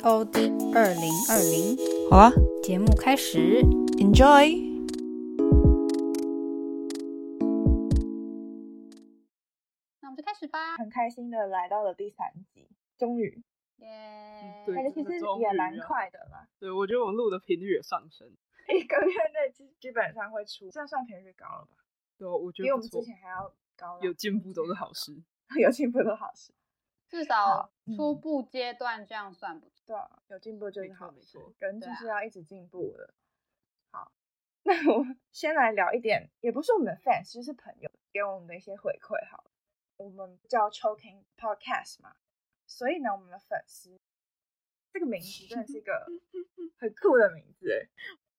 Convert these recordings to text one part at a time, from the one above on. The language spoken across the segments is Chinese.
O D 二零二零。好啊，节目开始，Enjoy。那我们就开始吧。很开心的来到了第三集，终于，耶、yeah！感觉其实也蛮快的啦。对，我觉得我们录的频率也上升，一个月内基基本上会出，这样算频率高了吧？对，我觉得比我们之前还要高。有进步都是好事，有进步都是好事。至少初步阶段这样算不错，对啊，有进步就是好事，没错，人就是要一直进步的。啊、好，那我们先来聊一点，也不是我们的 fans，就是朋友给我们的一些回馈。好了，我们叫 Choking Podcast 嘛，所以呢，我们的粉丝这个名字真的是一个 很酷的名字，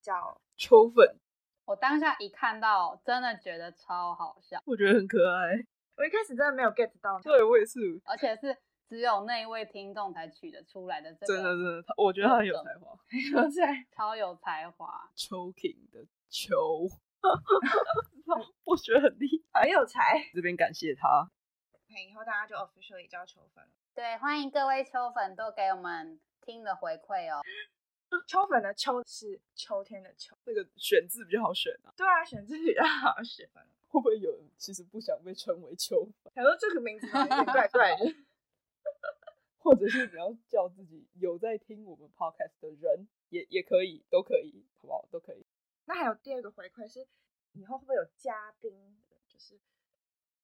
叫 秋粉。我当下一看到，真的觉得超好笑，我觉得很可爱。我一开始真的没有 get 到，对，我也是，而且是只有那一位听众才取得出来的这个，真的真的，我觉得他很有才华，有才，超有才华，Choking 的秋，我觉得很厉害，很有才，这边感谢他，以后大家就 officially 叫秋粉了，对，欢迎各位秋粉都给我们听的回馈哦。秋粉的秋是秋天的秋，那个选字比较好选啊，对啊，选字比较好选。会不会有人其实不想被称为秋粉？想说这个名字有点怪怪的，或者是你要叫自己有在听我们 podcast 的人，也也可以，都可以，好不好？都可以。那还有第二个回馈是，以后会不会有嘉宾？就是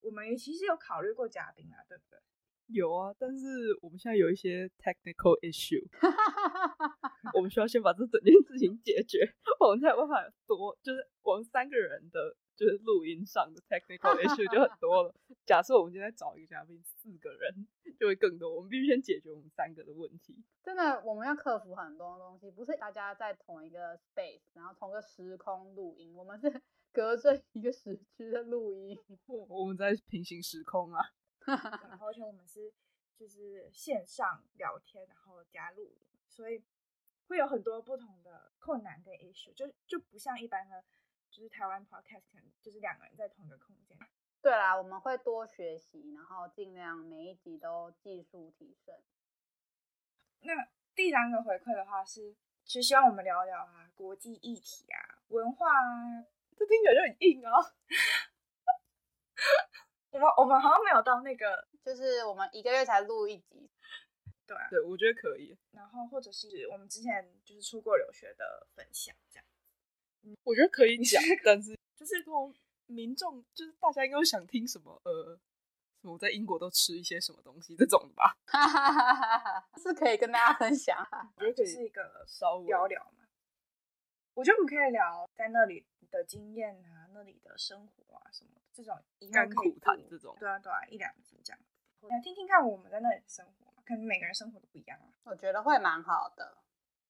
我们其实有考虑过嘉宾啊，对不对？有啊，但是我们现在有一些 technical issue，我们需要先把这整件事情解决，我们才有办法多，就是我们三个人的。就是录音上的 technical issue 就很多了。假设我们今天找一个嘉宾，四个人就会更多。我们必须先解决我们三个的问题。真的，我们要克服很多东西，不是大家在同一个 space，然后同个时空录音。我们是 隔着一个时区的录音，我们在平行时空啊。然后而且我们是就是线上聊天，然后加录音，所以会有很多不同的困难跟 issue，就就不像一般的。就是台湾 podcast 就是两个人在同一个空间。对啦，我们会多学习，然后尽量每一集都技术提升。那第三个回馈的话是，其实希望我们聊聊啊，国际议题啊，文化啊，这听起来就很硬哦。我们我们好像没有到那个，就是我们一个月才录一集。对啊，对，我觉得可以。然后或者是我们之前就是出国留学的分享这样。我觉得可以讲，但是就是这种民众，就是大家应该会想听什么？呃，我在英国都吃一些什么东西这种吧，是可以跟大家分享。我觉得这是一个稍微聊聊嘛。我觉得我们可以聊在那里的经验啊，那里的生活啊，什么这种甘苦谈这种。对啊，对啊，一两集这样。来听听看我们在那里的生活，可能每个人生活都不一样啊。我觉得会蛮好的。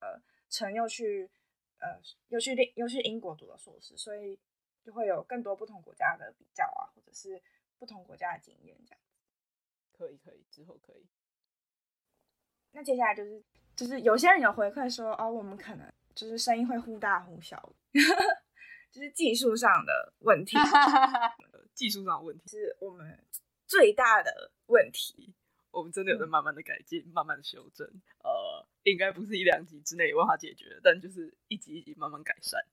呃，陈又去。呃，又去英又去英国读了硕士，所以就会有更多不同国家的比较啊，或者是不同国家的经验这样。可以可以，之后可以。那接下来就是就是有些人有回馈说，哦，我们可能就是声音会忽大忽小，就是技术上的问题。技术上的问题是我们最大的问题。我们真的有在慢慢的改进，嗯、慢慢的修正。呃，应该不是一两集之内有办法解决，但就是一集一集慢慢改善。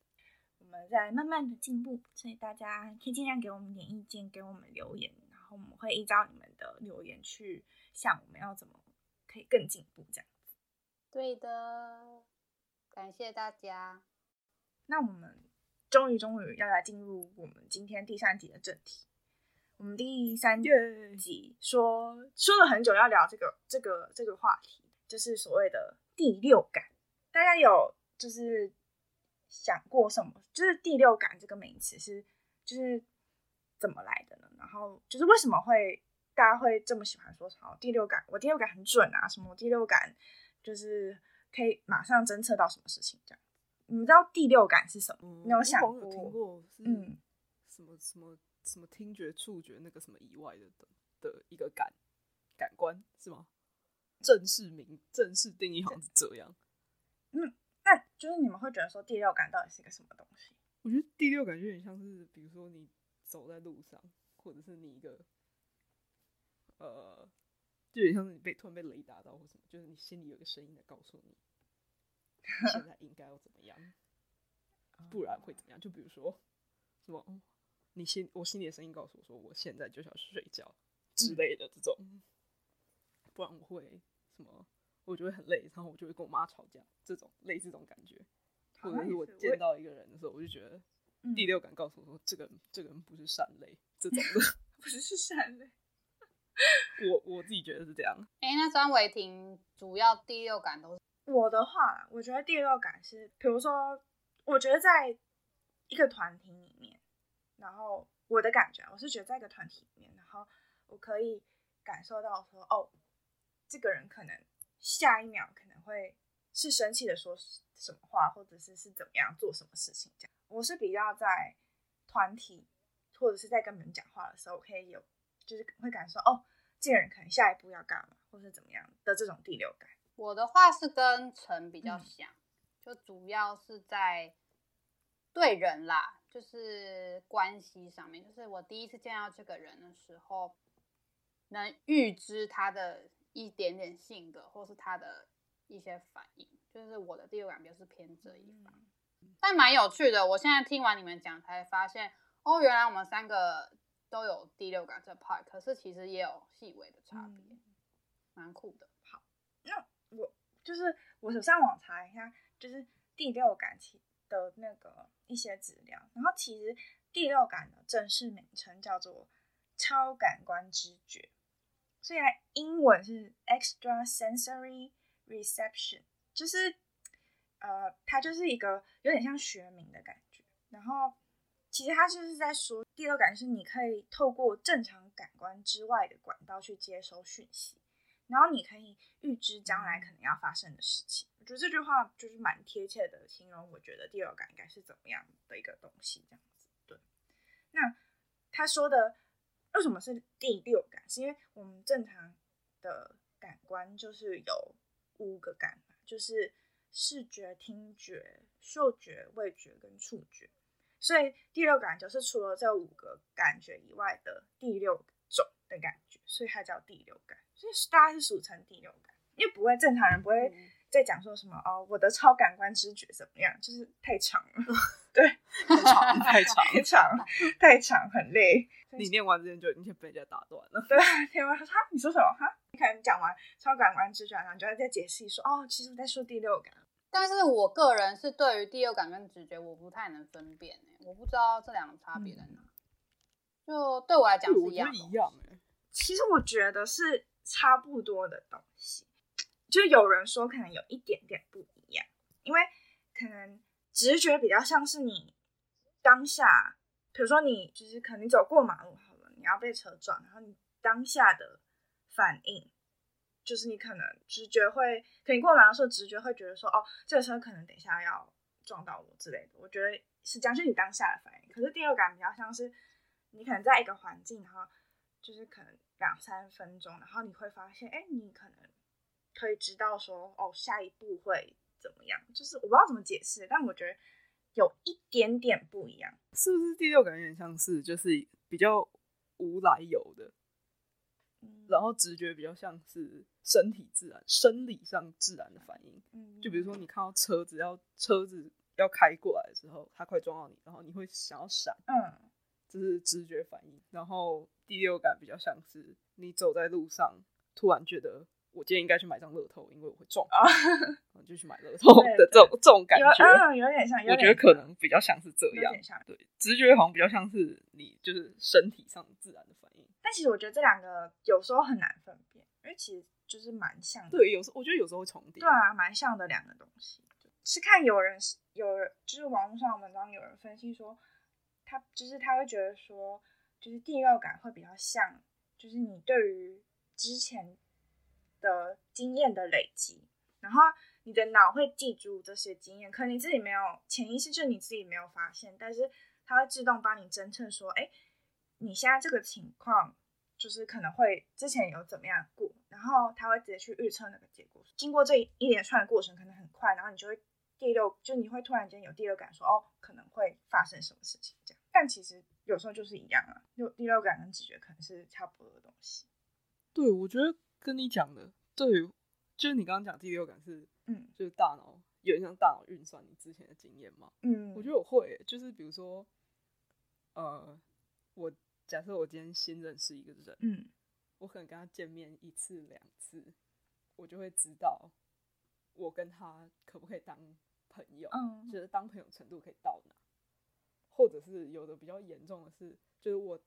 我们在慢慢的进步，所以大家可以尽量给我们点意见，给我们留言，然后我们会依照你们的留言去想我们要怎么可以更进步这样子。对的，感谢大家。那我们终于终于要来进入我们今天第三集的正题。我们第三集说说了很久要聊这个这个这个话题，就是所谓的第六感。大家有就是想过什么？就是第六感这个名词是就是怎么来的呢？然后就是为什么会大家会这么喜欢说“好第六感”？我第六感很准啊，什么第六感就是可以马上侦测到什么事情这样。你们知道第六感是什么？嗯、你有想过？有听过嗯，什么什么什么听觉、触觉那个什么以外的的的一个感感官是吗？正式名正式定义好像是这样。嗯，那就是你们会觉得说第六感到底是一个什么东西？我觉得第六感有点像是，比如说你走在路上，或者是你一个呃，就有点像是你被突然被雷打到或什么，就是你心里有个声音在告诉你，你现在应该要怎么样，不然会怎么样？就比如说什么，哦，你心我心里的声音告诉我说，我现在就想睡觉之类的这种，嗯、不然我会什么，我就会很累，然后我就会跟我妈吵架，这种类似这种感觉。或者是我见到一个人的时候，我就觉得第六感告诉我说，这个人这个人不是善类，这种的 不是是善类。我我自己觉得是这样。哎、欸，那张伟霆主要第六感都是我的话，我觉得第六感是，比如说，我觉得在一个团体里面，然后我的感觉，我是觉得在一个团体里面，然后我可以感受到说，哦，这个人可能下一秒可能会是生气的说什么话，或者是是怎么样做什么事情这样。我是比较在团体或者是在跟别人讲话的时候，我可以有就是会感受哦。这个人可能下一步要干嘛，或是怎么样的这种第六感。我的话是跟陈比较像，嗯、就主要是在对人啦，就是关系上面。就是我第一次见到这个人的时候，能预知他的一点点性格，或是他的一些反应，就是我的第六感比较是偏这一方。嗯、但蛮有趣的，我现在听完你们讲，才发现哦，原来我们三个。都有第六感这 part，可是其实也有细微的差别，蛮、嗯、酷的。好，那我就是我上网查一下，就是第六感其的那个一些资料，然后其实第六感的正式名称叫做超感官知觉，虽然英文是 extrasensory reception，就是呃，它就是一个有点像学名的感觉，然后。其实他就是在说，第六感是你可以透过正常感官之外的管道去接收讯息，然后你可以预知将来可能要发生的事情。我觉得这句话就是蛮贴切的形容，我觉得第六感应该是怎么样的一个东西，这样子。对，那他说的为什么是第六感？是因为我们正常的感官就是有五个感，就是视觉、听觉、嗅觉、味觉跟触觉。所以第六感就是除了这五个感觉以外的第六种的感觉，所以它叫第六感。所以大家是俗称第六感，因为不会正常人不会再讲说什么哦，我的超感官知觉怎么样，就是太长了，对，太长太长太长太长很累。你念完之前就已经被人家打断了。对，听完说哈，你说什么哈？你可能讲完超感官知觉，然后你就要再解释说哦，其实我在说第六感。但是我个人是对于第六感跟直觉，我不太能分辨、欸、我不知道这两个差别在哪。嗯、就对我来讲是一样，一样、欸、其实我觉得是差不多的东西，就有人说可能有一点点不一样，因为可能直觉比较像是你当下，比如说你就是可能你走过马路好了，你要被车撞，然后你当下的反应。就是你可能直觉会，可能过马路的时候直觉会觉得说，哦，这个车可能等一下要撞到我之类的。我觉得是这样，就是你当下的反应。可是第六感比较像是，你可能在一个环境，然后就是可能两三分钟，然后你会发现，哎，你可能可以知道说，哦，下一步会怎么样。就是我不知道怎么解释，但我觉得有一点点不一样。是不是第六感有点像是，就是比较无来由的？然后直觉比较像是身体自然、生理上自然的反应。嗯，就比如说你看到车子要车子要开过来的时候，它快撞到你，然后你会想要闪。嗯，这是直觉反应。然后第六感比较像是你走在路上，突然觉得我今天应该去买张乐透，因为我会撞，然后就去买乐透的这种这种感觉。嗯，有点像。我觉得可能比较像是这样。有点像。对，直觉好像比较像是你就是身体上自然的反应。但其实我觉得这两个有时候很难分辨，因为其实就是蛮像的。对，有时候我觉得有时候会重叠。对啊，蛮像的两个东西。是看有人有人就是网络上文章有人分析说，他就是他会觉得说，就是第六感会比较像，就是你对于之前的经验的累积，然后你的脑会记住这些经验，可能你自己没有潜意识，就你自己没有发现，但是它会自动帮你侦测说，哎，你现在这个情况就是可能会之前有怎么样过，然后它会直接去预测那个结果。经过这一连串的过程，可能很快，然后你就会第六，就你会突然间有第六感说，哦，可能会发生什么事情这样。但其实有时候就是一样啊，就第六感跟直觉可能是差不多的东西。对，我觉得跟你讲的，对，就是你刚刚讲第六感是，嗯，就是大脑有点像大脑运算你之前的经验嘛，嗯，我觉得我会，就是比如说，呃，我假设我今天新认识一个人，嗯，我可能跟他见面一次两次，我就会知道我跟他可不可以当朋友，嗯，就是当朋友程度可以到哪，或者是有的比较严重的是，就是我，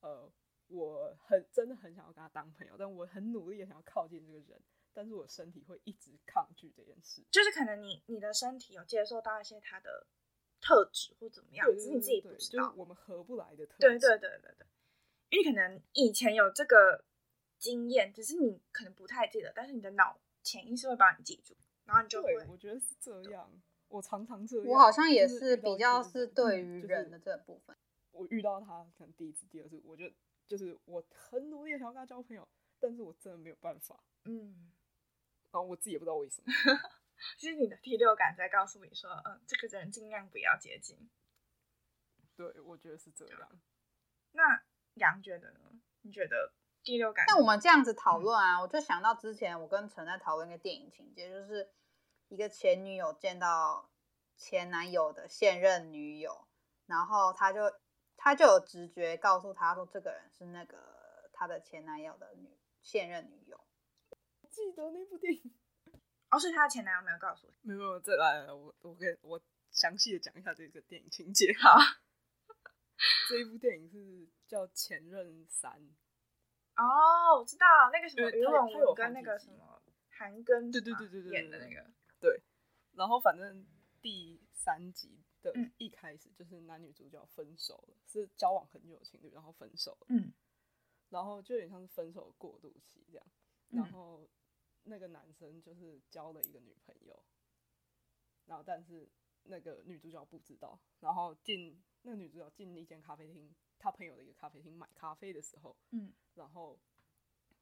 呃。我很真的很想要跟他当朋友，但我很努力的想要靠近这个人，但是我身体会一直抗拒这件事。就是可能你你的身体有接受到一些他的特质或怎么样，只是你自己不知道。就是我们合不来的特质。对对对对对，因为可能以前有这个经验，只是你可能不太记得，但是你的脑潜意识会帮你记住，然后你就会。我觉得是这样，我常常这样。我好像也是比较是对于人的这部分。我遇到他可能第一次、第二次，我就。就是我很努力想要跟他交朋友，但是我真的没有办法。嗯，然后我自己也不知道为什么。其实你的第六感在告诉你说，嗯，这个人尽量不要接近。对，我觉得是这样。那杨觉得呢？你觉得第六感？那我们这样子讨论啊，嗯、我就想到之前我跟陈在讨论一个电影情节，就是一个前女友见到前男友的现任女友，然后他就。他就有直觉告诉他说，这个人是那个他的前男友的女现任女友。记得那部电影，哦，是他的前男友没有告诉我。没有，没有，再来，我我给我详细的讲一下这个电影情节。哈，这一部电影是叫《前任三》。哦，我知道那个什么，因为他有跟那个什么韩庚对对对对对演的那个对，然后反正第三集。嗯、一开始就是男女主角分手了，是交往很久的情侣，然后分手了。嗯，然后就有点像是分手过渡期这样。然后那个男生就是交了一个女朋友，然后但是那个女主角不知道。然后进那个女主角进一间咖啡厅，他朋友的一个咖啡厅买咖啡的时候，嗯，然后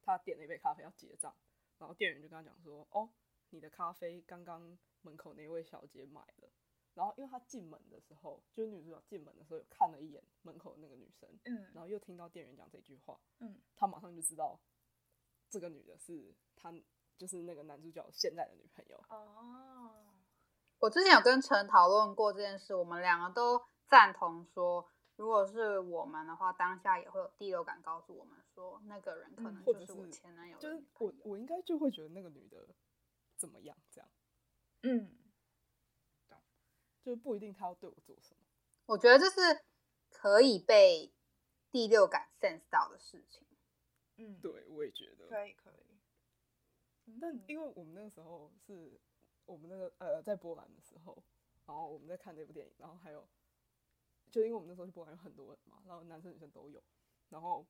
他点了一杯咖啡要结账，然后店员就跟他讲说：“哦，你的咖啡刚刚门口那位小姐买了。”然后，因为他进门的时候，就是女主角进门的时候，有看了一眼门口的那个女生，嗯，然后又听到店员讲这句话，嗯，他马上就知道这个女的是他，就是那个男主角现在的女朋友。哦，我之前有跟陈讨论过这件事，我们两个都赞同说，如果是我们的话，当下也会有第六感告诉我们说，那个人可能就是我前男友，就是我，我应该就会觉得那个女的怎么样，这样，嗯。就不一定他要对我做什么，我觉得这是可以被第六感 sense 到的事情。嗯，对，我也觉得可以可以。但因为我们那个时候是我们那个呃在波兰的时候，然后我们在看这部电影，然后还有就因为我们那时候去波兰有很多人嘛，然后男生女生都有，然后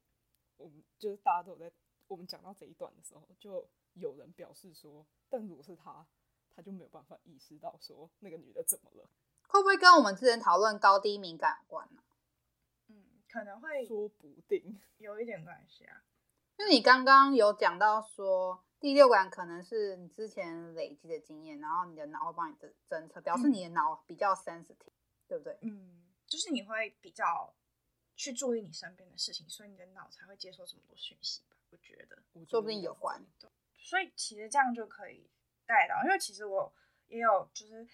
我们就是大家都有在我们讲到这一段的时候，就有人表示说，但如果是他，他就没有办法意识到说那个女的怎么了。会不会跟我们之前讨论高低敏感有关呢？嗯，可能会，说不定有一点关系啊。因为你刚刚有讲到说，第六感可能是你之前累积的经验，然后你的脑会帮你侦侦测，表示你的脑比较 sensitive，嗯，对不对？嗯，就是你会比较去注意你身边的事情，所以你的脑才会接受这么多讯息吧？我觉得，说不定有关。所以其实这样就可以带到，因为其实我也有就是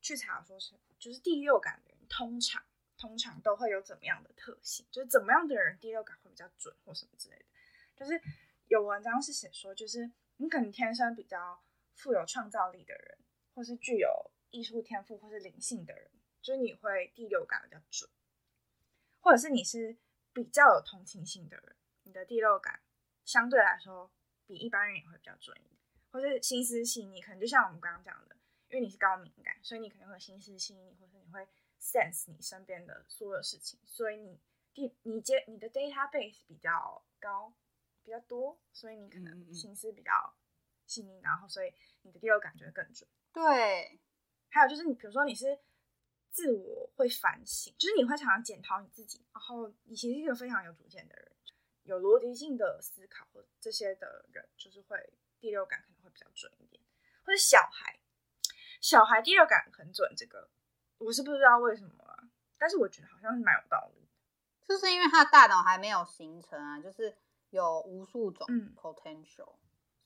去查说是。就是第六感的人，通常通常都会有怎么样的特性？就是怎么样的人第六感会比较准，或什么之类的。就是有文章是写说，就是你可能天生比较富有创造力的人，或是具有艺术天赋或是灵性的人，就是你会第六感比较准，或者是你是比较有同情心的人，你的第六感相对来说比一般人也会比较准一点，或是心思细腻，可能就像我们刚刚讲的。因为你是高敏感，所以你可能会心思细腻，或者你会 sense 你身边的所有事情，所以你第你接你的 database 比较高，比较多，所以你可能心思比较细腻，然后所以你的第六感就会更准。对，还有就是你比如说你是自我会反省，就是你会常常检讨你自己，然后你其实是一个非常有主见的人，有逻辑性的思考或这些的人，就是会第六感可能会比较准一点。或者小孩，小孩第六感很准，这个我是不知道为什么啊，但是我觉得好像是蛮有道理。就是因为他的大脑还没有形成啊，就是有无数种 potential，、嗯、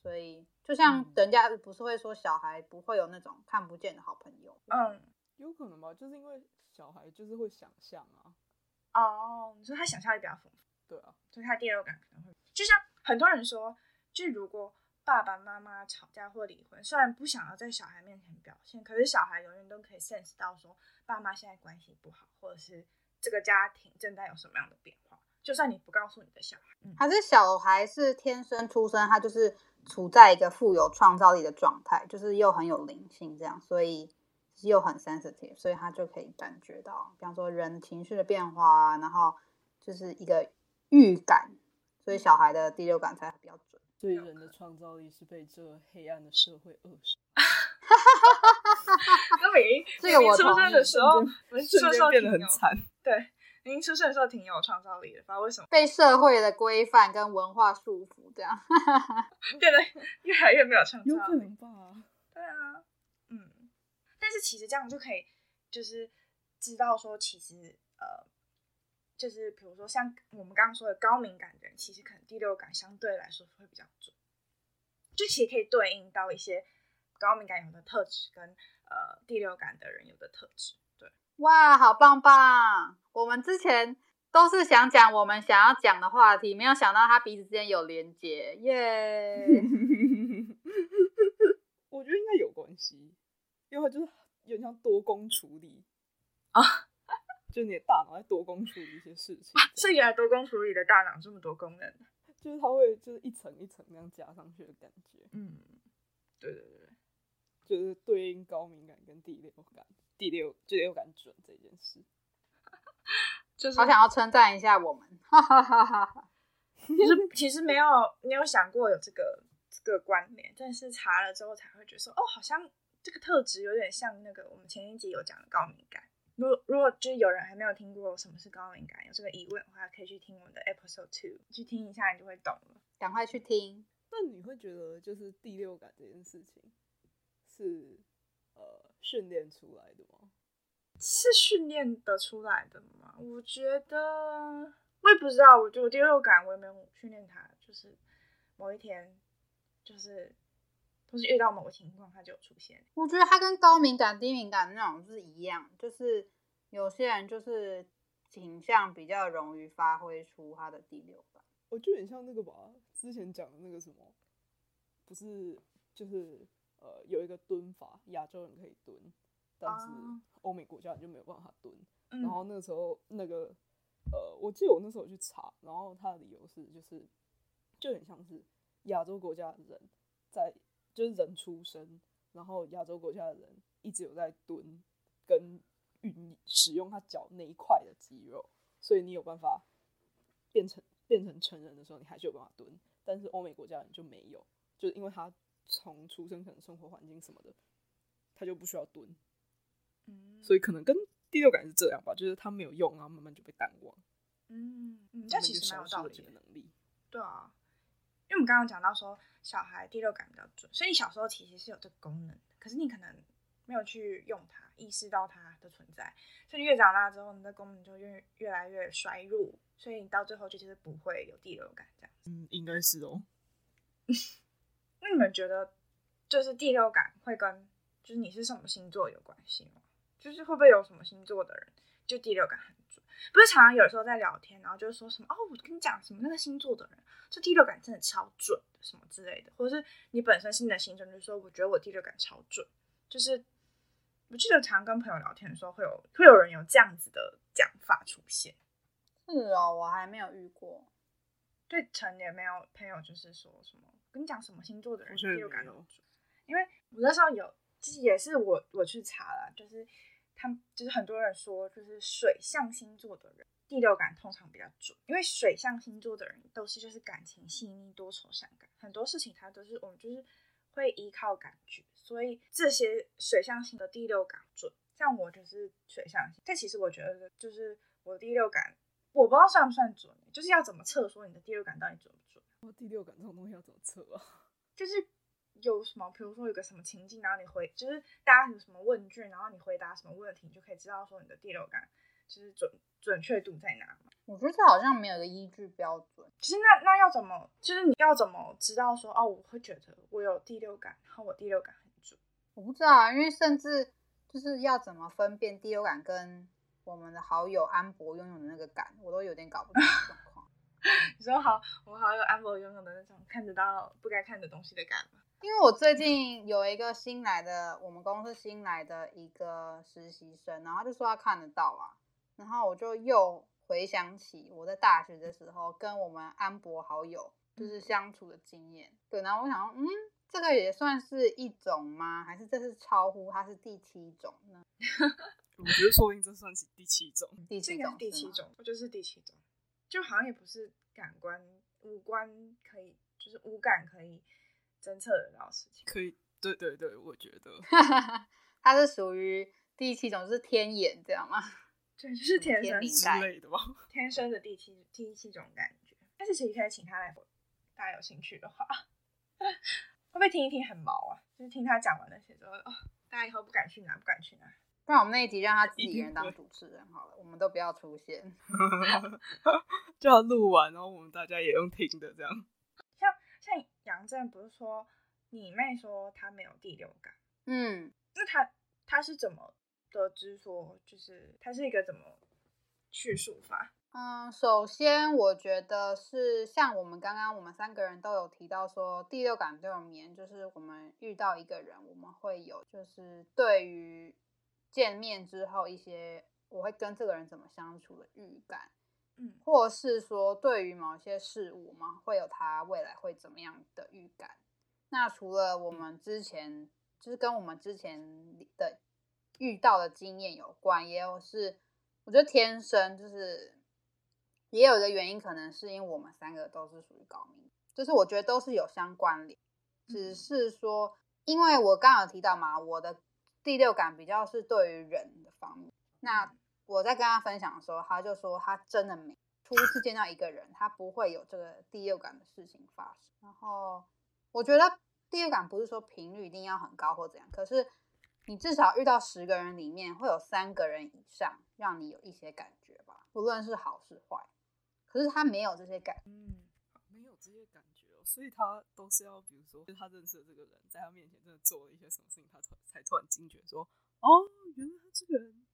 所以就像人家不是会说小孩不会有那种看不见的好朋友，嗯，有可能吧，就是因为小孩就是会想象啊，哦，你说他想象力比较丰富，对啊，所以他第六感可能会，就像很多人说，就如果爸爸妈妈吵架或离婚，虽然不想要在小孩面前表现，可是小孩永远都可以 sense 到说爸妈现在关系不好，或者是。这个家庭正在有什么样的变化？就算你不告诉你的小孩，嗯、还是小孩是天生出生，他就是处在一个富有创造力的状态，就是又很有灵性，这样，所以又很 sensitive，所以他就可以感觉到，比方说人情绪的变化，然后就是一个预感，所以小孩的第六感才比较准。所以人的创造力是被这黑暗的社会扼杀。那明这个我出生的时候，瞬间变得很惨。对，您出生的时候挺有创造力的，不知道为什么被社会的规范跟文化束缚，这样变得越来越没有创造力。有可能吧？对啊，嗯。但是其实这样就可以，就是知道说，其实呃，就是比如说像我们刚刚说的高敏感的人，其实可能第六感相对来说会比较准，就其实可以对应到一些高敏感有的特质跟呃第六感的人有的特质。对哇，好棒棒！我们之前都是想讲我们想要讲的话题，没有想到他彼此之间有连接，耶、yeah! 我觉得应该有关系，因为就是有点像多工处理啊，就你的大脑在多工处理一些事情。是原来多工处理的大脑这么多功能，就是它会就是一层一层那样加上去的感觉。嗯，对对对，就是对应高敏感跟第六感。第六，第六感准这件事，就是好想要称赞一下我们 哈哈哈哈。其实其实没有没有想过有这个这个关联，但是查了之后才会觉得说，哦，好像这个特质有点像那个我们前一集有讲的高敏感。如果如果就是有人还没有听过什么是高敏感，有这个疑问的话，可以去听我们的 episode two，去听一下，你就会懂了。赶快去听。那你会觉得就是第六感这件事情是？呃，训练出来的吗？是训练得出来的吗？我觉得我也不知道。我觉得我第六感我也没有训练它，就是某一天，就是都是遇到某个情况，它就有出现。我觉得它跟高敏感、低敏感那种是一样，就是有些人就是倾向比较容易发挥出他的第六感。我觉得很像那个吧，之前讲的那个什么，不是就是。呃，有一个蹲法，亚洲人可以蹲，但是欧美国家人就没有办法蹲。嗯、然后那个时候，那个呃，我记得我那时候去查，然后他的理由是，就是就很像是亚洲国家的人在，就是人出生，然后亚洲国家的人一直有在蹲跟运使用他脚那一块的肌肉，所以你有办法变成变成成人的时候，你还是有办法蹲。但是欧美国家人就没有，就是因为他。从出生可能生活环境什么的，他就不需要蹲，嗯，所以可能跟第六感是这样吧，就是他没有用，然后慢慢就被淡忘，嗯嗯，这其实蛮有道理的能力，对啊，因为我们刚刚讲到说小孩第六感比较准，所以你小时候其实是有这个功能，可是你可能没有去用它，意识到它的存在，所以你越长大之后，你的功能就越越来越衰弱，所以你到最后就其实不会有第六感这样，嗯，应该是哦。那你们觉得，就是第六感会跟就是你是什么星座有关系吗？就是会不会有什么星座的人就第六感很准？不是常常有时候在聊天，然后就是说什么哦，我跟你讲什么那个星座的人，这第六感真的超准，什么之类的，或者是你本身是你的星座，就是说我觉得我第六感超准。就是我记得常跟朋友聊天的时候，会有会有人有这样子的讲法出现。是哦，我还没有遇过。对，陈也没有朋友就是说什么。跟你讲什么星座的人第六感都准，因为我那时候有，其实也是我我去查了，就是他们就是很多人说，就是水象星座的人第六感通常比较准，因为水象星座的人都是就是感情细腻、多愁善感，很多事情他都是我们就是会依靠感觉，所以这些水象星的第六感准。像我就是水象星，但其实我觉得就是我的第六感，我不知道算不算准，就是要怎么测说你的第六感到底准不准？我第六感这种东西要怎么测啊？就是有什么，比如说有个什么情境，然后你回，就是大家有什么问卷，然后你回答什么问题，你就可以知道说你的第六感就是准准确度在哪。我觉得这好像没有个依据标准。其实那那要怎么，就是你要怎么知道说哦，我会觉得我有第六感，然后我第六感很准。我不知道啊，因为甚至就是要怎么分辨第六感跟我们的好友安博拥有的那个感，我都有点搞不懂状况。你说好，我好友安博拥有的那种看得到不该看的东西的感吗？因为我最近有一个新来的，我们公司新来的一个实习生，然后他就说他看得到啊，然后我就又。回想起我在大学的时候跟我们安博好友就是相处的经验，嗯、对，然后我想说，嗯，这个也算是一种吗？还是这是超乎它是第七种呢？我觉得说不定这算是第七种，第七种，第七种，就是第七种，就好像也不是感官、五官可以，就是五感可以侦测得到的事情。可以，对对对，我觉得 它是属于第七种，是天眼这样吗？对，就是天生之类的吧，天生的第七第七种感觉。但是其实可以请他来，大家有兴趣的话，会不会听一听很毛啊？就是听他讲完那些之后，哦，大家以后不敢去哪，不敢去哪。不然我们那一集让他自己一个人当主持人好了，我们都不要出现，就要录完，然后我们大家也用听的这样。像像杨正不是说你妹说她没有第六感，嗯，那她她是怎么？得知说，就是她是一个怎么叙述法？嗯，首先我觉得是像我们刚刚我们三个人都有提到说，第六感对我们而言，就是我们遇到一个人，我们会有就是对于见面之后一些我会跟这个人怎么相处的预感，嗯，或是说对于某些事物，嘛会有他未来会怎么样的预感。那除了我们之前就是跟我们之前的。遇到的经验有关，也有是我觉得天生就是，也有一个原因，可能是因为我们三个都是属于高敏，就是我觉得都是有相关联，只是说，因为我刚刚有提到嘛，我的第六感比较是对于人的方面。那我在跟他分享的时候，他就说他真的没初次见到一个人，他不会有这个第六感的事情发生。然后我觉得第六感不是说频率一定要很高或怎样，可是。你至少遇到十个人里面，会有三个人以上让你有一些感觉吧，不论是好是坏。可是他没有这些感觉，嗯，没有这些感觉哦，所以他都是要，比如说，他认识的这个人，在他面前真的做了一些什么事情，他才才突然惊觉说，哦，原来他这个人，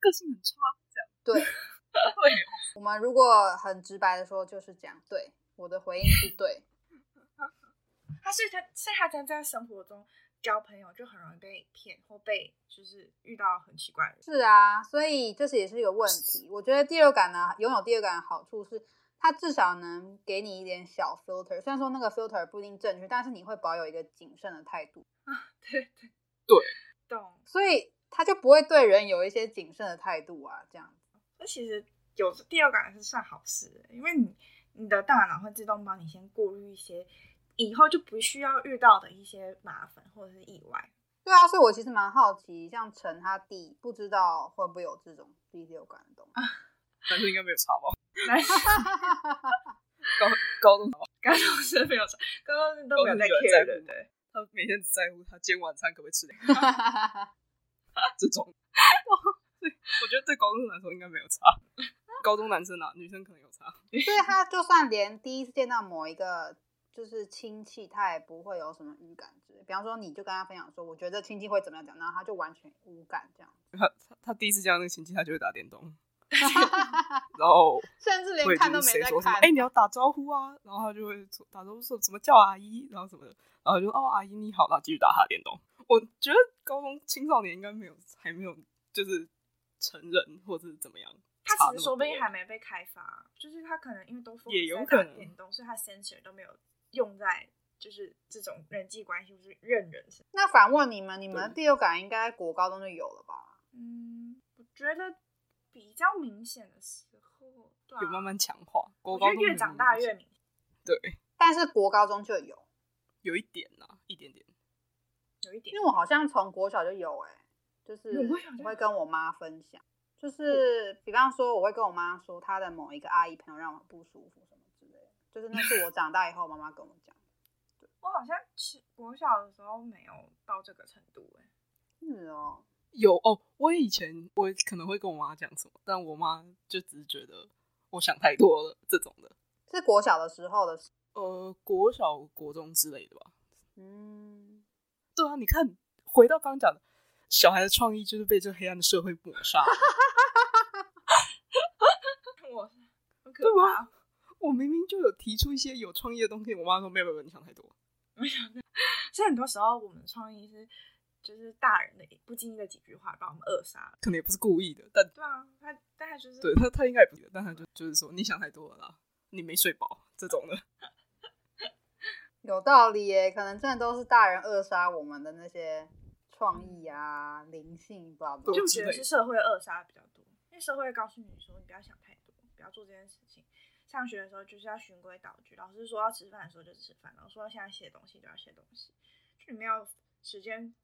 个性很差，这样。对，对。我们如果很直白的说，就是这样，对，我的回应是对。他是他，是他在在生活中。交朋友就很容易被骗，或被就是遇到很奇怪的人。是啊，所以这是也是一个问题。我觉得第六感呢，拥有第六感的好处是，它至少能给你一点小 filter。虽然说那个 filter 不一定正确，但是你会保有一个谨慎的态度啊。对对对，懂。所以他就不会对人有一些谨慎的态度啊，这样子。那其实有第六感是算好事，因为你你的大脑会自动帮你先过滤一些。以后就不需要遇到的一些麻烦或者是意外。对啊，所以我其实蛮好奇，像陈他弟，不知道会不会有这种第六感的东西。但是应该没有差吧？高高中高中生没有差，高中生都没有在 care 的。对，他每天只在乎他今天晚餐可不可以吃点。这种，我觉得对高中生来说应该没有差。高中男生啊，女生可能有差。所以他就算连第一次见到某一个。就是亲戚，他也不会有什么预感之类。比方说，你就跟他分享说，我觉得亲戚会怎么样讲，然后他就完全无感这样。他他第一次见到那个亲戚，他就会打电动，然后甚至连看都没在看。哎、欸，你要打招呼啊，然后他就会打招呼说怎么叫阿姨，然后什么的，然后就哦阿姨你好，然后继续打他的电动。我觉得高中青少年应该没有，还没有就是成人或者是怎么样。他其实说不定还没被开发，就是他可能因为都说也有可能电动，所以他 sensor 都没有。用在就是这种人际关系，就是认人。那反问你们，你们的第六感应该国高中就有了吧？嗯，我觉得比较明显的时候，对啊，有慢慢强化。国高中越长大越明显。对，但是国高中就有，有一点啊，一点点。熟一点。因为我好像从国小就有哎、欸，就是我会跟我妈分享，就是比方说我会跟我妈说她的某一个阿姨朋友让我不舒服什么之类的，就是那是我 长大以后妈妈跟我讲。我好像国小的时候没有到这个程度哎、欸。是哦，有哦，我以前我可能会跟我妈讲什么，但我妈就只是觉得我想太多了这种的。是国小的时候的，呃，国小、国中之类的吧。嗯，对啊，你看，回到刚刚讲的，小孩的创意就是被这黑暗的社会抹杀。我，对吧？我明明就有提出一些有创意的东西，我妈说没有没有，你想太多。没有所以很多时候我们的创意是，就是大人的不经意的几句话把我们扼杀了。可能也不是故意的，但对啊，他但他就是对他他应该也不是，但他就就是说你想太多了啦。你没睡饱这种的，有道理耶。可能真的都是大人扼杀我们的那些创意啊、灵性，不知道。就觉得是社会扼杀比较多，因为社会告诉你说，你不要想太多，不要做这件事情。上学的时候就是要循规蹈矩，老师说要吃饭的时候就吃饭，老师说现在写东西就要写东西，就你没有时间，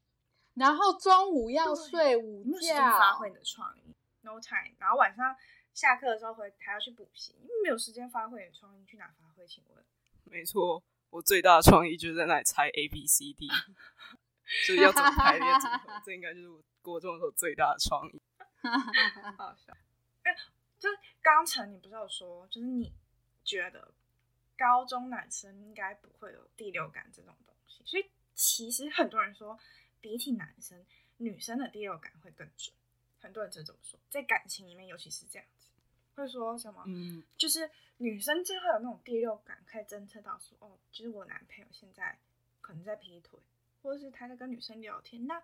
然后中午要睡午觉，没有时间发挥你的创意，no time。然后晚上。下课的时候回还要去补习，因为没有时间发挥你的创意，去哪发挥？请问？没错，我最大的创意就是在那里猜 A B C D，就是要怎么排列组合，这应该就是我国中的时候最大的创意。好笑，哎，就是刚才你不是有说，就是你觉得高中男生应该不会有第六感这种东西，所以其实很多人说，比起男生，女生的第六感会更准。很多人就这么说，在感情里面，尤其是这样。会说什么？嗯，就是女生就会有那种第六感，可以侦测到说，哦，就是我男朋友现在可能在劈腿，或者是他在跟女生聊天，那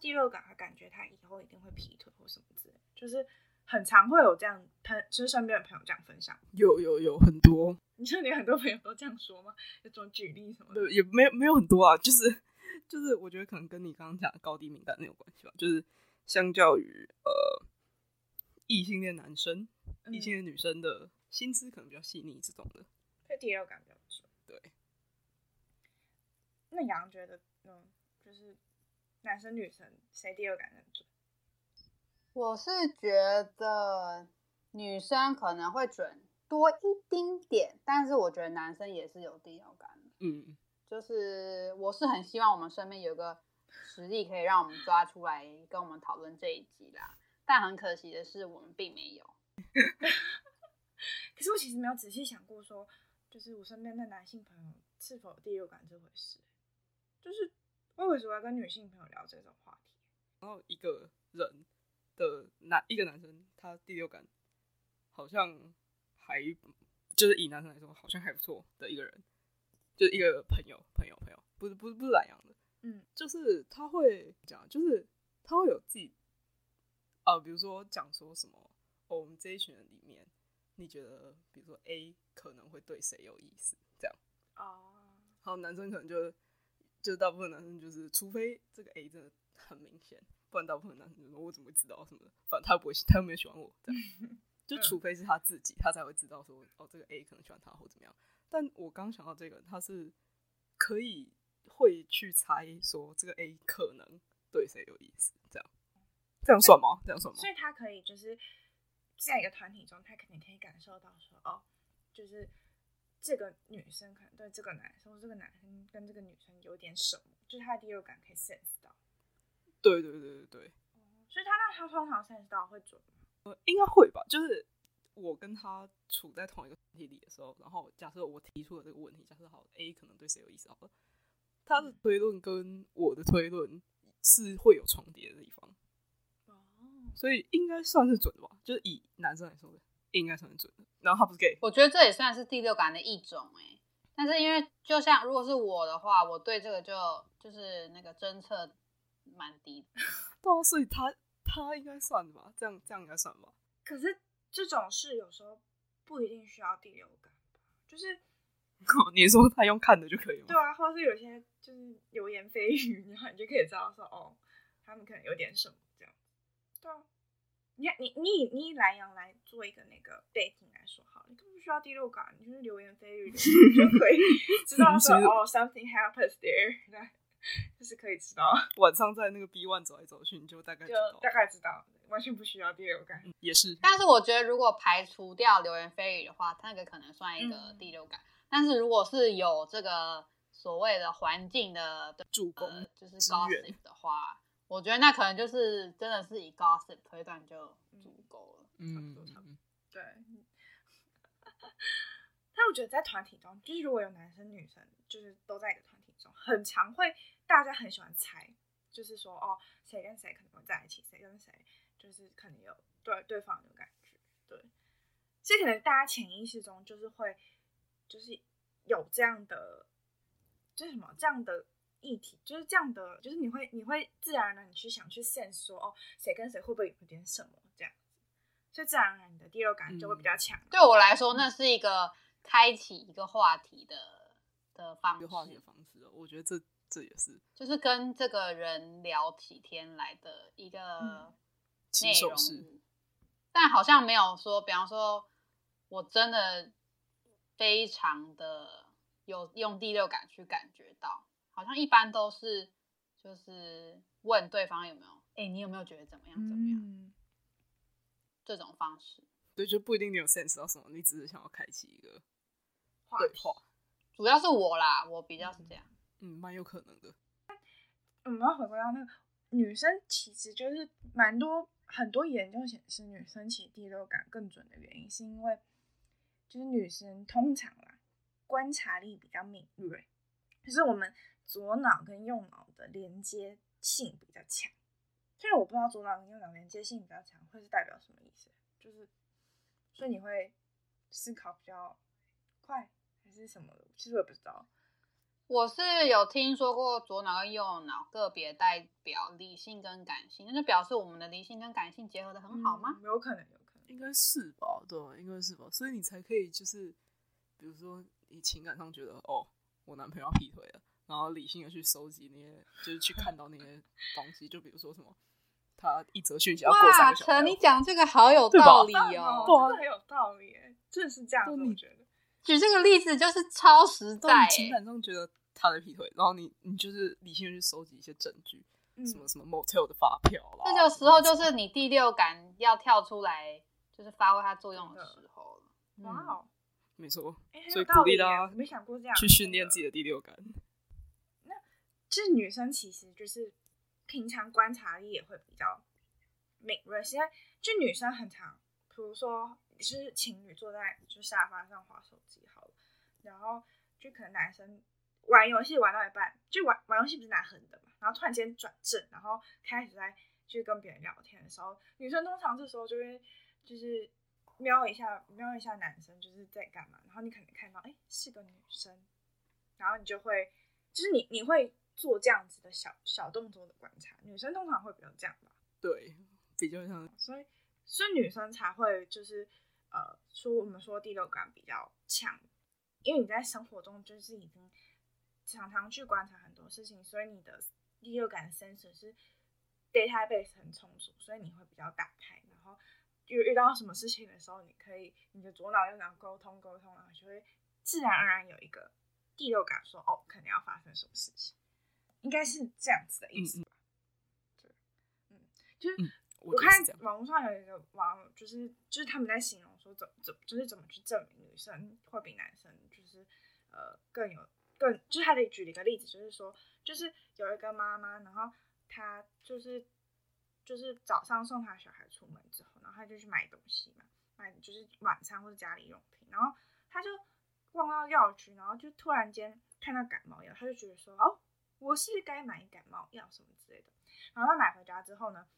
第六感，他感觉他以后一定会劈腿或什么之类，就是很常会有这样朋，就是身边的朋友这样分享。有有有很多，你说你很多朋友都这样说吗？有种举例什么的？对，也没有没有很多啊，就是就是我觉得可能跟你刚刚讲的高低敏感那有关系吧，就是相较于呃异性恋男生。异性恋女生的心思可能比较细腻，这种的，对第六感比较准。对，那杨觉得，嗯，就是男生女生谁第六感更准？我是觉得女生可能会准多一丁点，但是我觉得男生也是有第六感的。嗯，就是我是很希望我们身边有个实力可以让我们抓出来跟我们讨论这一集啦，但很可惜的是，我们并没有。可是我其实没有仔细想过，说就是我身边的男性朋友是否有第六感这回事。就是我为什么要跟女性朋友聊这种话题？然后一个人的男一个男生，他第六感好像还就是以男生来说，好像还不错的一个人，就是一个朋友朋友朋友，不是不是不是懒洋的，嗯，就是他会讲，就是他会有自己，呃，比如说讲说什么。哦、我们这一群人里面，你觉得，比如说 A 可能会对谁有意思？这样哦，好，男生可能就就大部分男生就是，除非这个 A 真的很明显，不然大部分男生就说我怎么会知道什么的？反正他不会，他又没有喜欢我，这样 就除非是他自己，他才会知道说哦，这个 A 可能喜欢他或怎么样。但我刚想到这个，他是可以会去猜说这个 A 可能对谁有意思，这样这样算吗？这样算吗？所以他可以就是。在一个团体中，他肯定可以感受到说，哦，就是这个女生可能对这个男生，或这个男生跟这个女生有点什么，就是他的第六感可以 sense 到。对对对对对。所以他那他通常 sense 到会准吗？呃，应该会吧。就是我跟他处在同一个团体里的时候，然后假设我提出了这个问题，假设好 A 可能对谁有意思，好了，他的推论跟我的推论是会有重叠的地方。所以应该算是准的吧，就是以男生来说的，应该算是准的。然后他不是 gay，我觉得这也算是第六感的一种哎、欸。但是因为就像如果是我的话，我对这个就就是那个侦测蛮低的。对啊，所以他他应该算吧，这样这样应该算吧。可是这种事有时候不一定需要第六感吧，就是你说他用看的就可以吗？对啊，或者是有些就是流言蜚语，然后你就可以知道说哦，他们可能有点什么。对啊，你看你你以你以蓝洋来做一个那个背景来说好，你根本不需要第六感，你就是流言蜚语，就可以 知道说哦，something happens there。就是可以知道。晚上在那个 B one 走来走去，你就大概就大概知道，完全不需要第六感。嗯、也是，但是我觉得如果排除掉流言蜚语的话，那个可能算一个第六感。嗯、但是如果是有这个所谓的环境的助攻，呃、就是 gossip 的话，我觉得那可能就是真的是以 gossip 推断就足够了。嗯，对。但我觉得在团体中，就是如果有男生女生，就是都在一个团体中，很常会大家很喜欢猜，就是说哦，谁跟谁可能会在一起，谁跟谁就是可能有对对方有感觉，对，所以可能大家潜意识中就是会就是有这样的，就是什么这样的议题，就是这样的，就是你会你会自然而然你去想去 sense 说哦，谁跟谁会不会有点什么这样子，所以自然而然你的第六感就会比较强。嗯。对我来说，那是一个。开启一个话题的的方式，一个话题的方式，我觉得这这也是，就是跟这个人聊起天来的一个内容。嗯、但好像没有说，比方说，我真的非常的有用第六感去感觉到，好像一般都是就是问对方有没有，哎、欸，你有没有觉得怎么样？怎么样？嗯、这种方式。对，就不一定你有 sense 到什么，你只是想要开启一个对话。主要是我啦，我比较是这样。嗯，蛮有可能的。我们要回归到那个女生，其实就是蛮多很多研究显示，女生其实第六感更准的原因，是因为就是女生通常啦，观察力比较敏锐，就是我们左脑跟右脑的连接性比较强。虽然我不知道左脑跟右脑连接性比较强会是代表什么意思，就是。所以你会思考比较快还是什么？其实我也不知道。我是有听说过左脑跟右脑个别代表理性跟感性，那就表示我们的理性跟感性结合的很好吗？嗯，有可能，有可能，应该是吧？对，应该是吧？所以你才可以就是，比如说你情感上觉得哦，我男朋友劈腿了，然后理性的去收集那些，就是去看到那些东西，就比如说什么。他一则讯息要过三个小时。哇，你讲这个好有道理哦，对，很有道理，真的是这样。你觉得？举这个例子就是超实在。你情感中觉得他的劈腿，然后你你就是理性的去收集一些证据，嗯、什么什么 motel 的发票啦。这个时候就是你第六感要跳出来，就是发挥它作用的时候了。哇哦，没错，欸、所以鼓励大家没想过这样去训练自己的第六感。那这女生其实就是。平常观察力也会比较敏锐，现在就女生很常，比如说就是情侣坐在就沙发上划手机好了，然后就可能男生玩游戏玩到一半，就玩玩游戏不是拿横的嘛，然后突然间转正，然后开始在去跟别人聊天的时候，女生通常这时候就会就是瞄一下瞄一下男生就是在干嘛，然后你可能看到哎是个女生，然后你就会就是你你会。做这样子的小小动作的观察，女生通常会比较这样吧？对，比较像，所以所以女生才会就是呃说我们说第六感比较强，因为你在生活中就是已经常常去观察很多事情，所以你的第六感 sensor 是 database 很充足，所以你会比较打开，然后遇遇到什么事情的时候，你可以你的左脑右脑沟通沟通，然后就会自然而然有一个第六感说哦，可能要发生什么事情。应该是这样子的意思吧？嗯、对，嗯，就是、嗯、我看网络上有一个网友，就是就是他们在形容说怎怎就是怎么去证明女生会比男生就是呃更有更，就是他得举了一个例子，就是说就是有一个妈妈，然后她就是就是早上送她小孩出门之后，然后她就去买东西嘛，买就是晚餐或者家里用品，然后她就逛到药局，然后就突然间看到感冒药，她就觉得说哦。我是该买感冒药什么之类的，然后他买回家之后呢，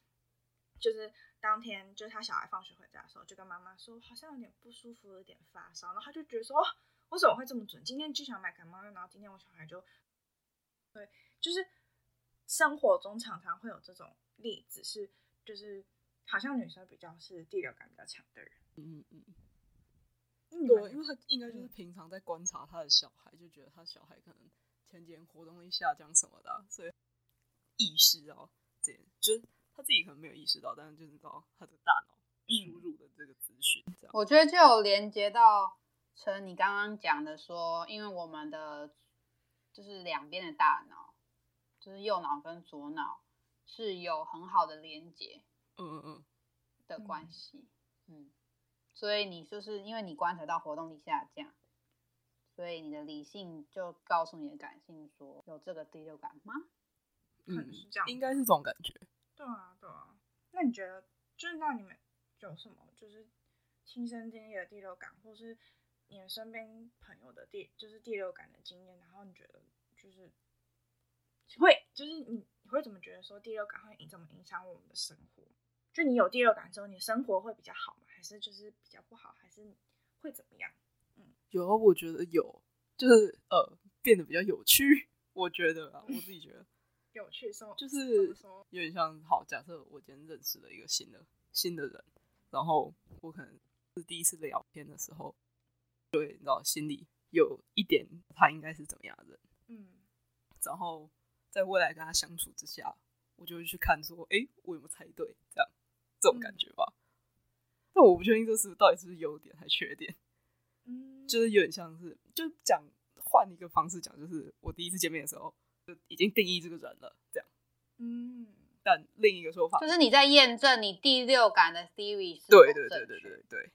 就是当天就是他小孩放学回家的时候，就跟妈妈说好像有点不舒服，有点发烧，然后他就觉得说，我怎么会这么准？今天就想买感冒药，然后今天我小孩就，对，就是生活中常常会有这种例子，是就是好像女生比较是第六感比较强的人，嗯嗯嗯，对，因为他应该就是平常在观察他的小孩，就觉得他小孩可能。前几天活动力下降什么的，所以意识到这，就是他自己可能没有意识到，但是就是到他的大脑输入的这个资讯，这样。我觉得就有连接到成你刚刚讲的说，因为我们的就是两边的大脑就是右脑跟左脑是有很好的连接，嗯嗯嗯。的关系，嗯，所以你就是因为你观察到活动力下降，所以你的理性就告诉你的感性说有这个第六感吗？可能是这样，应该是这种感觉。对啊，对啊。那你觉得，就是那你们有什么就是亲身经历的第六感，或是你们身边朋友的第就是第六感的经验，然后你觉得就是会就是你你会怎么觉得说第六感会怎么影响我们的生活？就你有第六感之后，你生活会比较好吗？还是就是比较不好？还是会怎么样？嗯，有啊，我觉得有，就是呃变得比较有趣。我觉得啊，我自己觉得。有趣，什么就是有点像。好，假设我今天认识了一个新的新的人，然后我可能是第一次聊天的时候，对，你知道心里有一点他应该是怎么样的人，嗯，然后在未来跟他相处之下，我就会去看说，哎，我有没有猜对？这样这种感觉吧。嗯、但我不确定这是到底是不是优点还是缺点，嗯，就是有点像是，就讲换一个方式讲，就是我第一次见面的时候。就已经定义这个人了，这样。嗯，但另一个说法就是你在验证你第六感的 theory 是对对对对对对，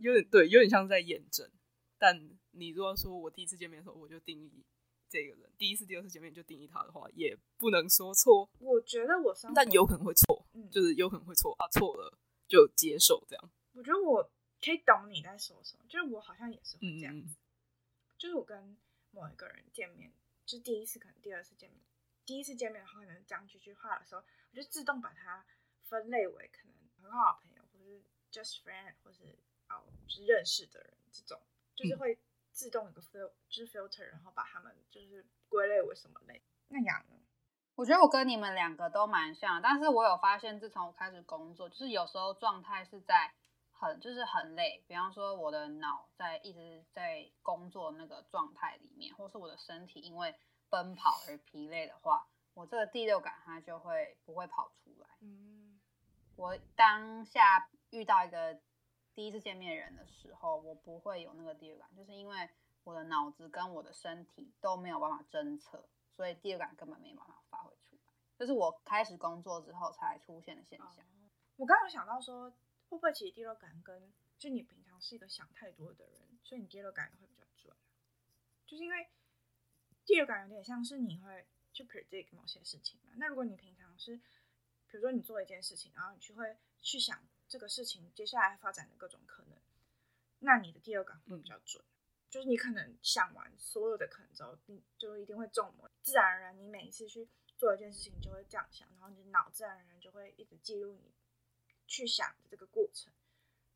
有点对，有点像在验证。但你如果说我第一次见面的时候我就定义这个人，第一次、第二次见面就定义他的话，也不能说错。我觉得我但有可能会错，嗯，就是有可能会错啊，错了就接受这样。我觉得我可以懂你在说什么，就是我好像也是会这样子，嗯，就是我跟某一个人见面。就第一次，可能第二次见面，第一次见面的话可能讲几句话的时候，我就自动把它分类为可能很好的朋友，或是 just friend，或是哦，就是认识的人，这种就是会自动有个 fil，就是 filter，然后把他们就是归类为什么类。那样呢？我觉得我跟你们两个都蛮像，但是我有发现，自从我开始工作，就是有时候状态是在很就是很累，比方说我的脑在一直在工作那个状态里面，或是我的身体因为奔跑而疲累的话，我这个第六感它就会不会跑出来。嗯，我当下遇到一个第一次见面人的时候，我不会有那个第六感，就是因为我的脑子跟我的身体都没有办法侦测，所以第六感根本没办法发挥出来。这是我开始工作之后才出现的现象。哦，我刚刚有想到说。会不会其实第六感跟就你平常是一个想太多的人，所以你第六感也会比较准，就是因为第六感有点像是你会去 predict 某些事情嘛。那如果你平常是，比如说你做一件事情，然后你去会去想这个事情接下来发展的各种可能，那你的第六感会比较准。嗯、就是你可能想完所有的可能之后，你就一定会中某，自然而然你每一次去做一件事情，就会这样想，然后你脑自然而然就会一直记录你。去想的这个过程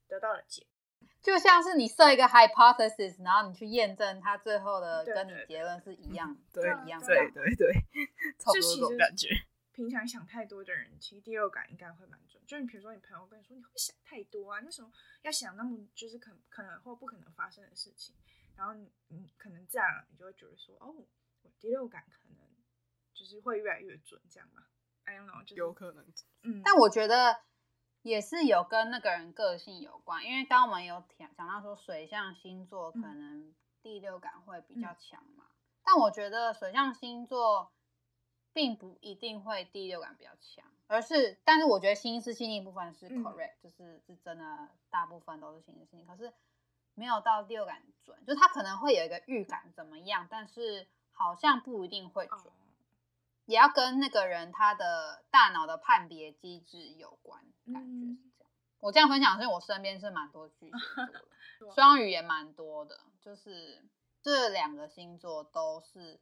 得到了结，就像是你设一个 hypothesis，然后你去验证它最后的跟你结论是一样，对，一样，对对对，差不多这种感觉。平常想太多的人，其实第六感应该会蛮准。就你比如说，你朋友跟你说，你会想太多啊，那时候要想那么就是可可能或不可能发生的事情，然后你你可能这样，你就会觉得说，哦，我第六感可能就是会越来越准，这样嘛？I don't know，就是有可能，嗯，但我觉得。也是有跟那个人个性有关，因为刚刚我们有讲讲到说水象星座可能第六感会比较强嘛，嗯、但我觉得水象星座并不一定会第六感比较强，而是，但是我觉得心思细腻部分是 correct，、嗯、就是是真的大部分都是心思细腻，可是没有到第六感准，就他可能会有一个预感怎么样，但是好像不一定会准。哦也要跟那个人他的大脑的判别机制有关，感觉是这样。我这样分享，是因为我身边是蛮多巨蟹座的，双鱼也蛮多的，就是这两个星座都是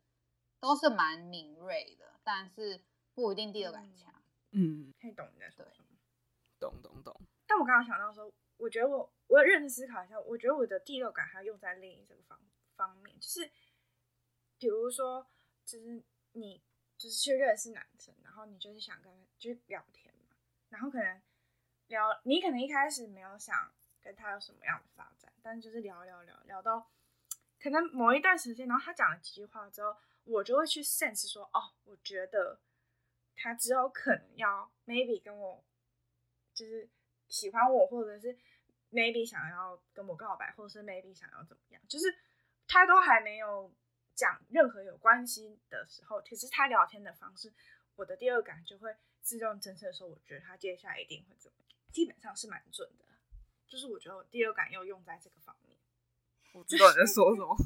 都是蛮敏锐的，但是不一定第六感强。嗯，可以懂你在说什么，懂懂懂。但我刚刚想到说，我觉得我我要认真思考一下，我觉得我的第六感还要用在另一个方方面，就是比如说，就是你。就是去认识男生，然后你就是想跟他就聊天嘛，然后可能聊，你可能一开始没有想跟他有什么样的发展，但是就是聊聊聊聊到可能某一段时间，然后他讲了几句话之后，我就会去 sense 说，哦，我觉得他之后可能要 maybe 跟我就是喜欢我，或者是 maybe 想要跟我告白，或者是 maybe 想要怎么样，就是他都还没有讲任何有关系的时候，其实他聊天的方式，我的第二感就会自动侦测说，我觉得他接下来一定会怎么样，基本上是蛮准的。就是我觉得我第二感又用在这个方面。我知道你在说什么。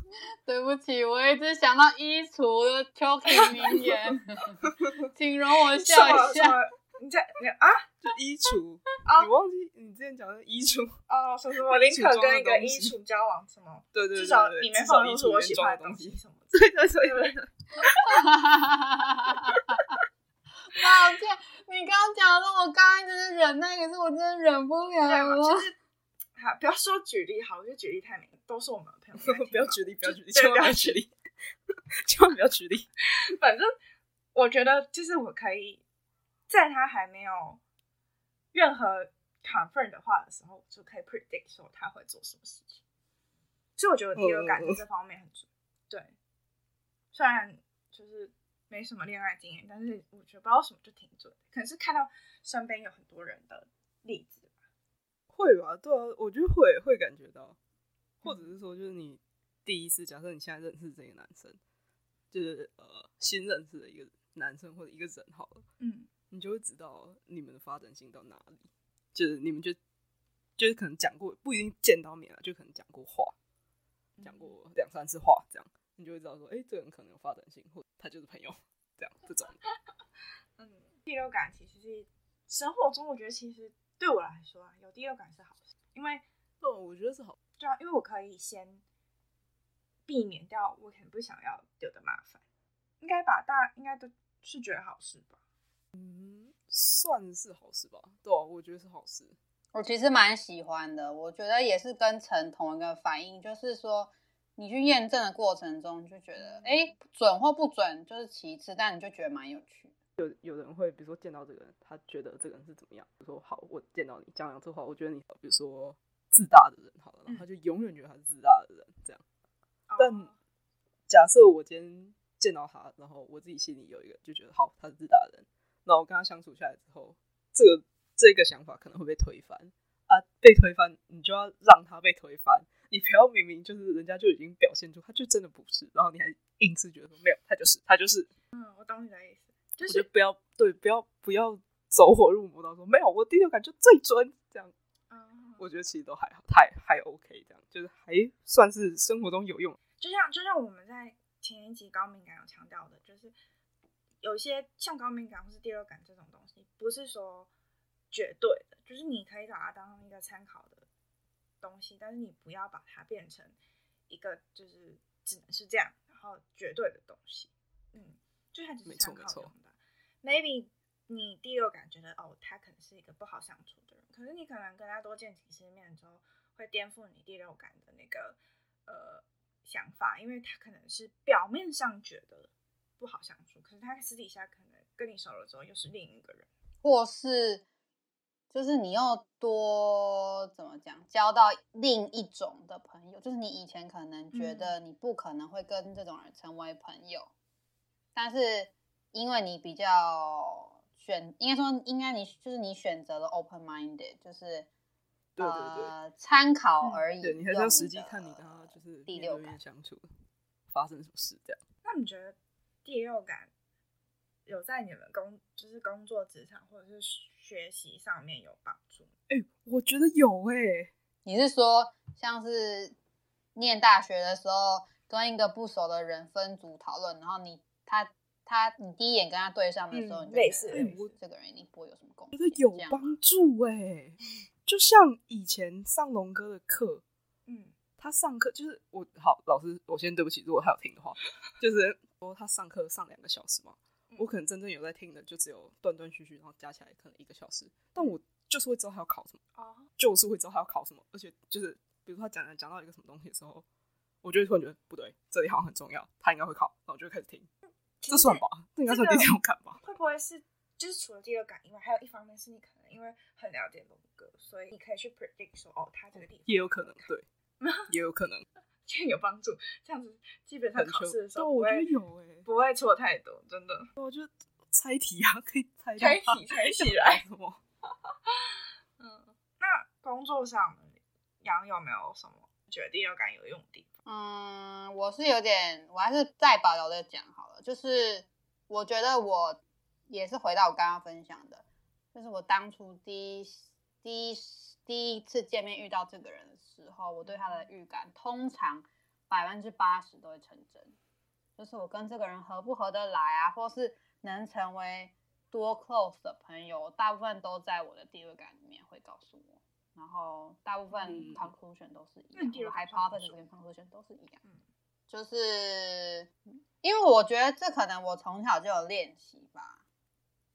对不起，我一直想到衣橱的 choking 名言，请容我笑一下。你在你啊？就衣橱啊？你忘记你之前讲的衣橱哦？说什么林可跟一个衣橱交往什么？对对对，至少里面放的是我喜欢的东西什么？对对对对。抱歉，你刚刚讲的，我刚刚就是忍耐，可是我真的忍不了了。好，不要说举例，好，我觉得举例太明，都是我们的朋友。不要举例，不要举例，千万不要举例，千万不要举例。反正我觉得，就是我可以在他还没有任何 confirm 的话的时候，就可以 predict 说他会做什么事情。所以我觉得第二感觉这方面很准。对，虽然就是没什么恋爱经验，但是我觉得不知道什么就挺准，可能是看到身边有很多人的例子吧。会吧，对啊，我觉得会会感觉到，或者是说，就是你第一次，假设你现在认识这个男生，就是呃新认识的一个男生或者一个人好了，嗯，你就会知道你们的发展性到哪里，就是你们就就是可能讲过，不一定见到面了，就可能讲过话，讲过两三次话，这样你就会知道说，哎，这个人可能有发展性，或他就是朋友，这样这种。嗯，第六感其实是生活中，我觉得其实。对我来说啊，有第六感是好事，因为，对，我觉得是好，对啊，因为我可以先避免掉我可能不想要有的麻烦，应该吧？大家应该都是觉得好事吧？嗯，算是好事吧？对啊，我觉得是好事。我其实蛮喜欢的，我觉得也是跟陈同一个反应，就是说你去验证的过程中就觉得，哎，准或不准就是其次，但你就觉得蛮有趣。有有人会，比如说见到这个人，他觉得这个人是怎么样？比如说，好，我见到你讲两次话，我觉得你，比如说自大的人，好了，然后他就永远觉得他是自大的人，这样。嗯、但假设我今天见到他，然后我自己心里有一个，就觉得好，他是自大的人，那我跟他相处下来之后，这个这个想法可能会被推翻啊，被推翻，你就要让他被推翻，你不要明明就是人家就已经表现出他就真的不是，然后你还硬是觉得说没有，他就是他就是。嗯，我懂你的意思。就是、不要对，不要不要走火入魔到说没有，我第六感就最准这样。嗯，我觉得其实都还好，还还 OK 这样，就是还算是生活中有用。就像就像我们在前一集高敏感有强调的，就是有一些像高敏感或是第六感这种东西，不是说绝对的，就是你可以把它当成一个参考的东西，但是你不要把它变成一个就是只能是这样，然后绝对的东西。嗯，就它只是参考用的。maybe 你第六感觉得哦，他可能是一个不好相处的人，可是你可能跟他多见几次面之后，会颠覆你第六感的那个呃想法，因为他可能是表面上觉得不好相处，可是他私底下可能跟你熟了之后又是另一个人，或是就是你要多怎么讲，交到另一种的朋友，就是你以前可能觉得你不可能会跟这种人成为朋友，嗯、但是。因为你比较选，应该说应该你就是你选择了 open minded，就是对对对，呃，参考而已。对，你还是要实际看你跟他就是第六感相处发生什么事这样。那你觉得第六感有在你们工就是工作职场或者是学习上面有帮助？哎、欸，我觉得有哎、欸。你是说像是念大学的时候跟一个不熟的人分组讨论，然后你他。他，你第一眼跟他对上的时候，嗯、你类似，我这个人一定不会有什么贡献。觉得有帮助哎、欸，就像以前上龙哥的课，嗯，他上课就是我好老师，我先对不起，如果他有听的话，就是说他上课上两个小时嘛，嗯、我可能真正有在听的就只有断断续续，然后加起来可能一个小时，但我就是会知道他要考什么啊，就是会知道他要考什么，而且就是比如说他讲讲到一个什么东西的时候，我就会突然觉得不对，这里好像很重要，他应该会考，那我就会开始听。这算吧，这应该算第六感吧？会不会是就是除了第六感以外，还有一方面是你可能因为很了解龙哥，所以你可以去 predict 说，哦，他这个地方也有可能，对，也有可能，这样有帮助。这样子基本上考试的时候，我觉得有哎，不会错太多，真的。我觉得猜题啊，可以猜 猜题猜起来。嗯，那工作上，杨有没有什么决定要敢有用的地方？嗯，我是有点，我还是再保留的讲好了。就是我觉得我也是回到我刚刚分享的，就是我当初第一第一第一次见面遇到这个人的时候，我对他的预感通常百分之八十都会成真。就是我跟这个人合不合得来啊，或是能成为多 close 的朋友，大部分都在我的第六感里面会告诉我。然后大部分 conclusion 都是一样，我 hypothesis 跟 conclusion 都是一样。嗯，就是因为我觉得这可能我从小就有练习吧，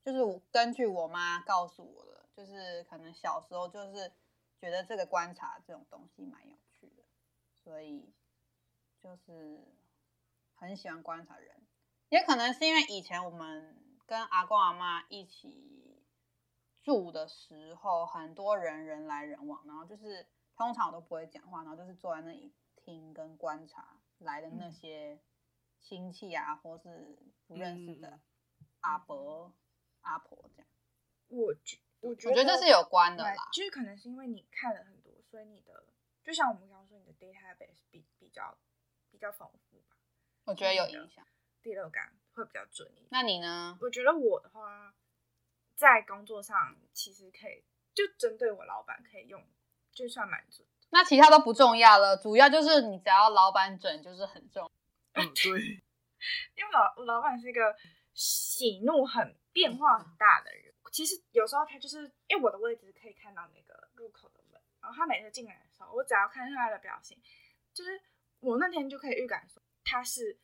就是我根据我妈告诉我的，就是可能小时候就是觉得这个观察这种东西蛮有趣的，所以就是。很喜欢观察人，也可能是因为以前我们跟阿公阿妈一起住的时候，很多人人来人往，然后就是通常我都不会讲话，然后就是坐在那里听跟观察来的那些亲戚啊，或是不认识的阿伯、嗯、阿婆这样。我觉我觉得我觉得这是有关的啦，就是可能是因为你看了很多，所以你的就像我们刚刚说，你的 database 比比较比较丰富吧。我觉得有影响，第六感会比较准一点。那你呢？我觉得我的话，在工作上其实可以，就针对我老板可以用，就算蛮准。那其他都不重要了，主要就是你只要老板准，就是很重。嗯，对。因为老我老板是一个喜怒很变化很大的人。其实有时候他就是因为我的位置可以看到那个入口的门，然后他每次进来的时候，我只要看他的表情，就是我那天就可以预感说。他是，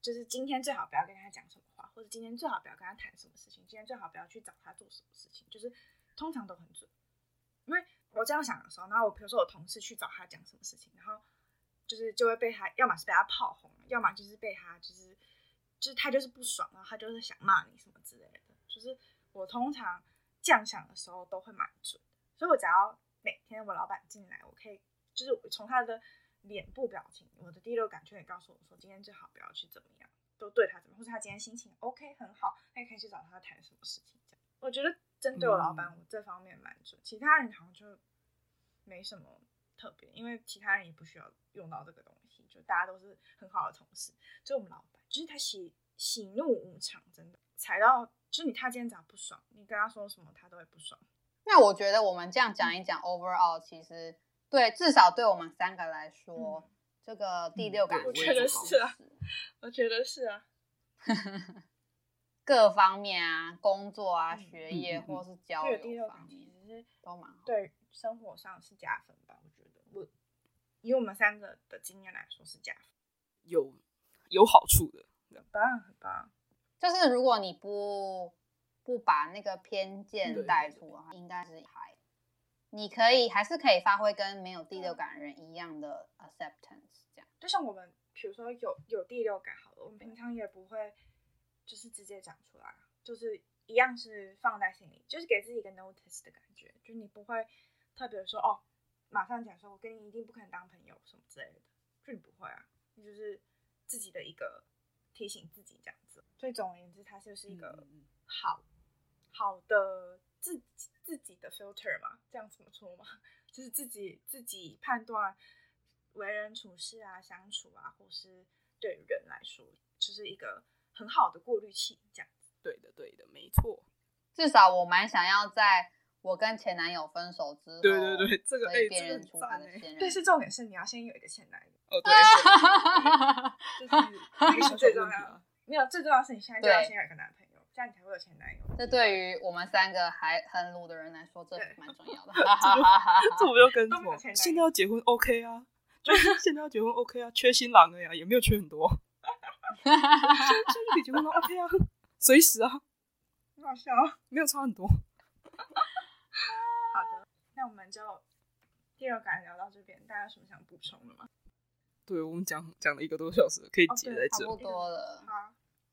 就是今天最好不要跟他讲什么话，或者今天最好不要跟他谈什么事情，今天最好不要去找他做什么事情，就是通常都很准。因为我这样想的时候，然后我比如说我同事去找他讲什么事情，然后就是就会被他，要么是被他炮轰，要么就是被他就是就是他就是不爽，然后他就是想骂你什么之类的。就是我通常这样想的时候都会蛮准，所以我只要每天我老板进来，我可以就是从他的。脸部表情，我的第六感就会告诉我说，今天最好不要去怎么样，都对他怎么，或者他今天心情 OK 很好，那你可以去找他谈什么事情。这样，我觉得针对我老板，我这方面蛮准，其他人好像就没什么特别，因为其他人也不需要用到这个东西，就大家都是很好的同事。就我们老板，就是他喜喜怒无常，真的踩到，就是你他今天早上不爽，你跟他说什么，他都会不爽。那我觉得我们这样讲一讲，overall 其实。对，至少对我们三个来说，嗯、这个第六感、嗯、我觉得是啊，我觉得是啊，各方面啊，工作啊，嗯、学业或是交友方面，其实都蛮好。对，生活上是加分吧？我觉得，我以我们三个的经验来说是加分，有有好处的，很棒很棒。就是如果你不不把那个偏见带出的话，应该是还。你可以还是可以发挥跟没有第六感的人一样的 acceptance，这样。就像我们，比如说有有第六感好了，我们平常也不会就是直接讲出来，就是一样是放在心里，就是给自己一个 notice 的感觉，就你不会特别说哦，马上讲说我跟你一定不可能当朋友什么之类的，就你不会啊，你就是自己的一个提醒自己这样子。所以总而言之，它就是一个好好的自己。自己的 filter 嘛，这样怎么说嘛？就是自己自己判断为人处事啊、相处啊，或是对人来说，就是一个很好的过滤器，这样子。对的，对的，没错。至少我蛮想要在我跟前男友分手之后，对对对，这个被辨认出他的前任。但，是重点是你要先有一个前男友。哦，对，就是 最重要。没有，最重要是你现在就要先有一个男朋友。这样你才会有前男友。这对于我们三个还很鲁的人来说，这蛮重要的。这我就跟错。现在要结婚 OK 啊，就是现在要结婚 OK 啊，缺新郎了呀，也没有缺很多。现在就可以结婚了 OK 啊，随时啊，很好笑，没有差很多。那我们就第二感聊到这边，大家有什么想补充的吗？对，我们讲讲了一个多小时，可以结在这，差不多了。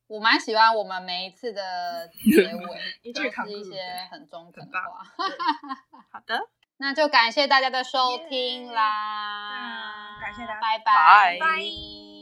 我蛮喜欢我们每一次的结尾，一句是一些很中肯的话。好的，那就感谢大家的收听啦，感谢大家，拜拜。拜。